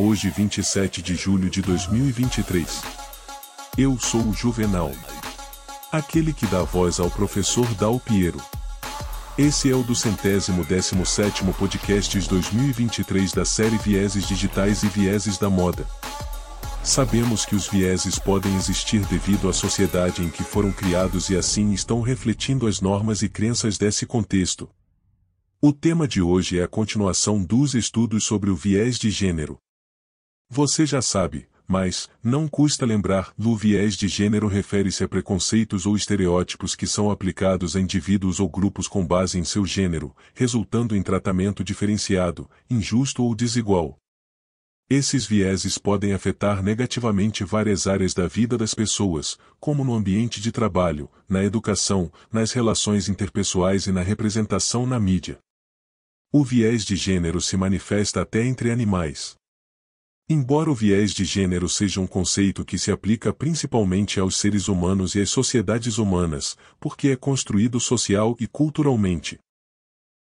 Hoje 27 de julho de 2023. Eu sou o Juvenal. Aquele que dá voz ao professor Dal Piero. Esse é o do centésimo décimo sétimo podcasts 2023 da série Vieses Digitais e Vieses da Moda. Sabemos que os vieses podem existir devido à sociedade em que foram criados e assim estão refletindo as normas e crenças desse contexto, o tema de hoje é a continuação dos estudos sobre o viés de gênero. Você já sabe, mas, não custa lembrar, o viés de gênero refere-se a preconceitos ou estereótipos que são aplicados a indivíduos ou grupos com base em seu gênero, resultando em tratamento diferenciado, injusto ou desigual. Esses vieses podem afetar negativamente várias áreas da vida das pessoas, como no ambiente de trabalho, na educação, nas relações interpessoais e na representação na mídia. O viés de gênero se manifesta até entre animais. Embora o viés de gênero seja um conceito que se aplica principalmente aos seres humanos e às sociedades humanas, porque é construído social e culturalmente.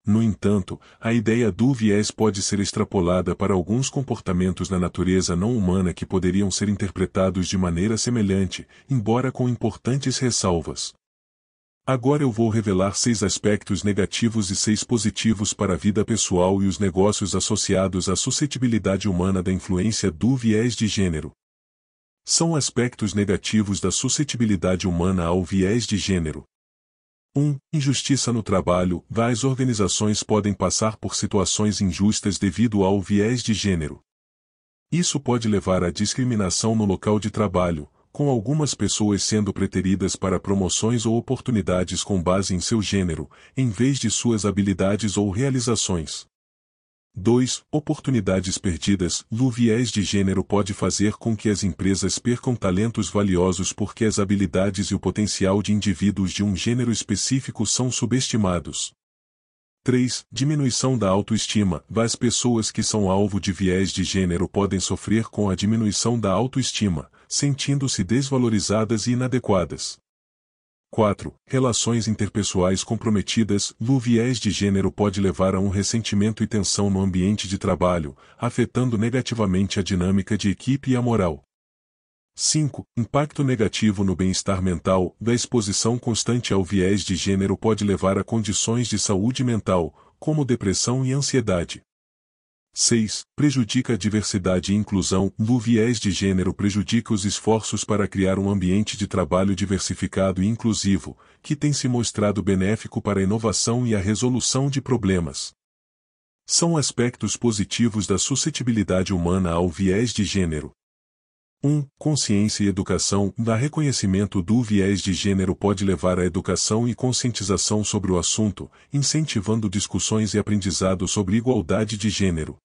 No entanto, a ideia do viés pode ser extrapolada para alguns comportamentos na natureza não humana que poderiam ser interpretados de maneira semelhante, embora com importantes ressalvas. Agora eu vou revelar seis aspectos negativos e seis positivos para a vida pessoal e os negócios associados à suscetibilidade humana da influência do viés de gênero. São aspectos negativos da suscetibilidade humana ao viés de gênero. 1. Um, injustiça no trabalho. As organizações podem passar por situações injustas devido ao viés de gênero. Isso pode levar à discriminação no local de trabalho, com algumas pessoas sendo preteridas para promoções ou oportunidades com base em seu gênero, em vez de suas habilidades ou realizações. 2. Oportunidades perdidas. O viés de gênero pode fazer com que as empresas percam talentos valiosos porque as habilidades e o potencial de indivíduos de um gênero específico são subestimados. 3. Diminuição da autoestima. As pessoas que são alvo de viés de gênero podem sofrer com a diminuição da autoestima, sentindo-se desvalorizadas e inadequadas. 4. Relações interpessoais comprometidas. O viés de gênero pode levar a um ressentimento e tensão no ambiente de trabalho, afetando negativamente a dinâmica de equipe e a moral. 5. Impacto negativo no bem-estar mental. Da exposição constante ao viés de gênero pode levar a condições de saúde mental, como depressão e ansiedade. 6. Prejudica a diversidade e inclusão. O viés de gênero prejudica os esforços para criar um ambiente de trabalho diversificado e inclusivo, que tem se mostrado benéfico para a inovação e a resolução de problemas. São aspectos positivos da suscetibilidade humana ao viés de gênero. 1. Consciência e educação. Da reconhecimento do viés de gênero pode levar à educação e conscientização sobre o assunto, incentivando discussões e aprendizado sobre igualdade de gênero.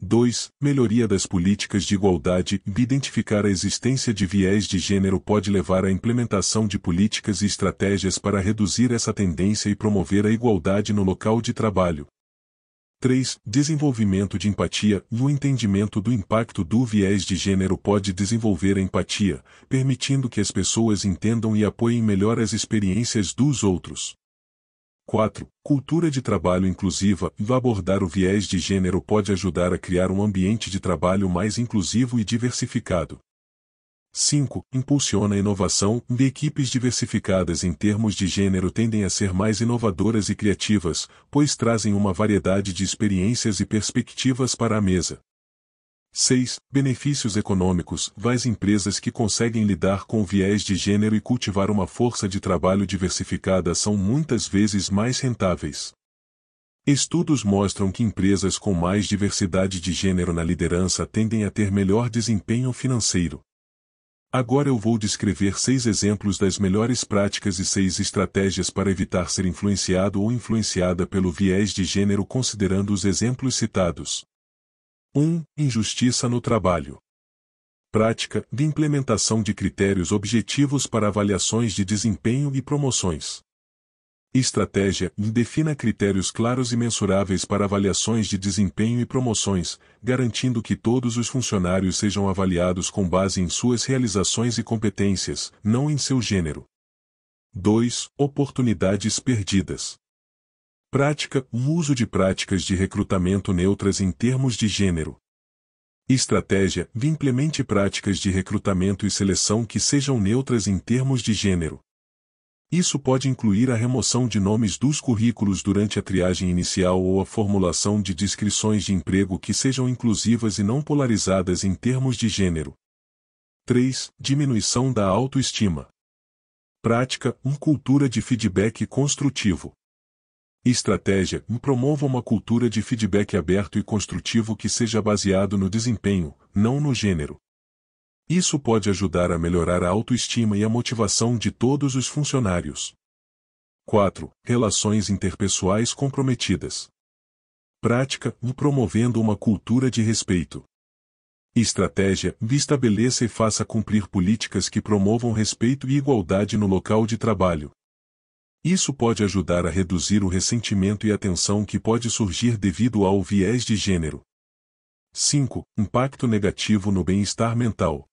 2. Melhoria das políticas de igualdade. Identificar a existência de viés de gênero pode levar à implementação de políticas e estratégias para reduzir essa tendência e promover a igualdade no local de trabalho. 3. Desenvolvimento de empatia. No entendimento do impacto do viés de gênero pode desenvolver a empatia, permitindo que as pessoas entendam e apoiem melhor as experiências dos outros. 4. Cultura de trabalho inclusiva. Abordar o viés de gênero pode ajudar a criar um ambiente de trabalho mais inclusivo e diversificado. 5. Impulsiona a inovação. Equipes diversificadas em termos de gênero tendem a ser mais inovadoras e criativas, pois trazem uma variedade de experiências e perspectivas para a mesa. 6. Benefícios econômicos. As empresas que conseguem lidar com o viés de gênero e cultivar uma força de trabalho diversificada são muitas vezes mais rentáveis. Estudos mostram que empresas com mais diversidade de gênero na liderança tendem a ter melhor desempenho financeiro. Agora eu vou descrever seis exemplos das melhores práticas e seis estratégias para evitar ser influenciado ou influenciada pelo viés de gênero considerando os exemplos citados. 1. Injustiça no trabalho. Prática de implementação de critérios objetivos para avaliações de desempenho e promoções. Estratégia defina critérios claros e mensuráveis para avaliações de desempenho e promoções, garantindo que todos os funcionários sejam avaliados com base em suas realizações e competências, não em seu gênero. 2. Oportunidades perdidas. Prática, o uso de práticas de recrutamento neutras em termos de gênero. Estratégia: implemente práticas de recrutamento e seleção que sejam neutras em termos de gênero. Isso pode incluir a remoção de nomes dos currículos durante a triagem inicial ou a formulação de descrições de emprego que sejam inclusivas e não polarizadas em termos de gênero. 3. Diminuição da autoestima. Prática: uma cultura de feedback construtivo. Estratégia: promova uma cultura de feedback aberto e construtivo que seja baseado no desempenho, não no gênero. Isso pode ajudar a melhorar a autoestima e a motivação de todos os funcionários. 4. Relações interpessoais comprometidas. Prática, promovendo uma cultura de respeito. Estratégia, estabeleça e faça cumprir políticas que promovam respeito e igualdade no local de trabalho. Isso pode ajudar a reduzir o ressentimento e a tensão que pode surgir devido ao viés de gênero. 5. Impacto negativo no bem-estar mental.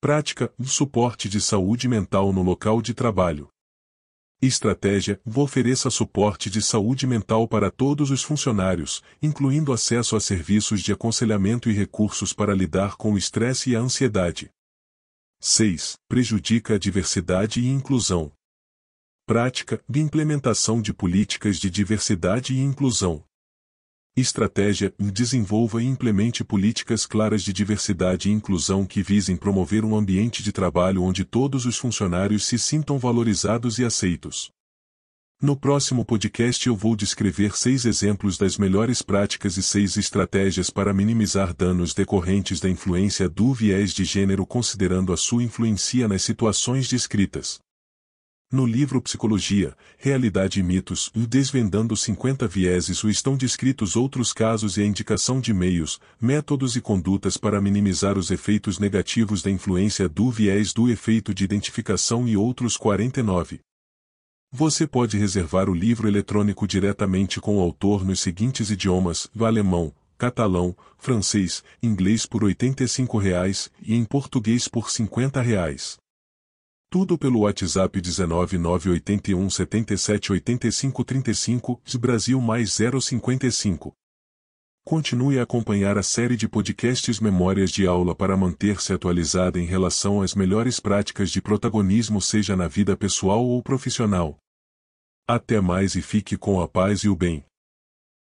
Prática, suporte de saúde mental no local de trabalho. Estratégia, ofereça suporte de saúde mental para todos os funcionários, incluindo acesso a serviços de aconselhamento e recursos para lidar com o estresse e a ansiedade. 6. Prejudica a diversidade e inclusão. Prática de implementação de políticas de diversidade e inclusão. Estratégia: desenvolva e implemente políticas claras de diversidade e inclusão que visem promover um ambiente de trabalho onde todos os funcionários se sintam valorizados e aceitos. No próximo podcast eu vou descrever seis exemplos das melhores práticas e seis estratégias para minimizar danos decorrentes da influência do viés de gênero considerando a sua influência nas situações descritas. No livro Psicologia, Realidade e Mitos, Desvendando 50 Vieses, estão descritos outros casos e a indicação de meios, métodos e condutas para minimizar os efeitos negativos da influência do viés do efeito de identificação e outros 49. Você pode reservar o livro eletrônico diretamente com o autor nos seguintes idiomas: alemão, catalão, francês, inglês por 85 reais, e em português por 50 reais. Tudo pelo WhatsApp 19981 77 85 35, Brasil mais 055. Continue a acompanhar a série de podcasts Memórias de Aula para manter-se atualizada em relação às melhores práticas de protagonismo seja na vida pessoal ou profissional. Até mais e fique com a paz e o bem.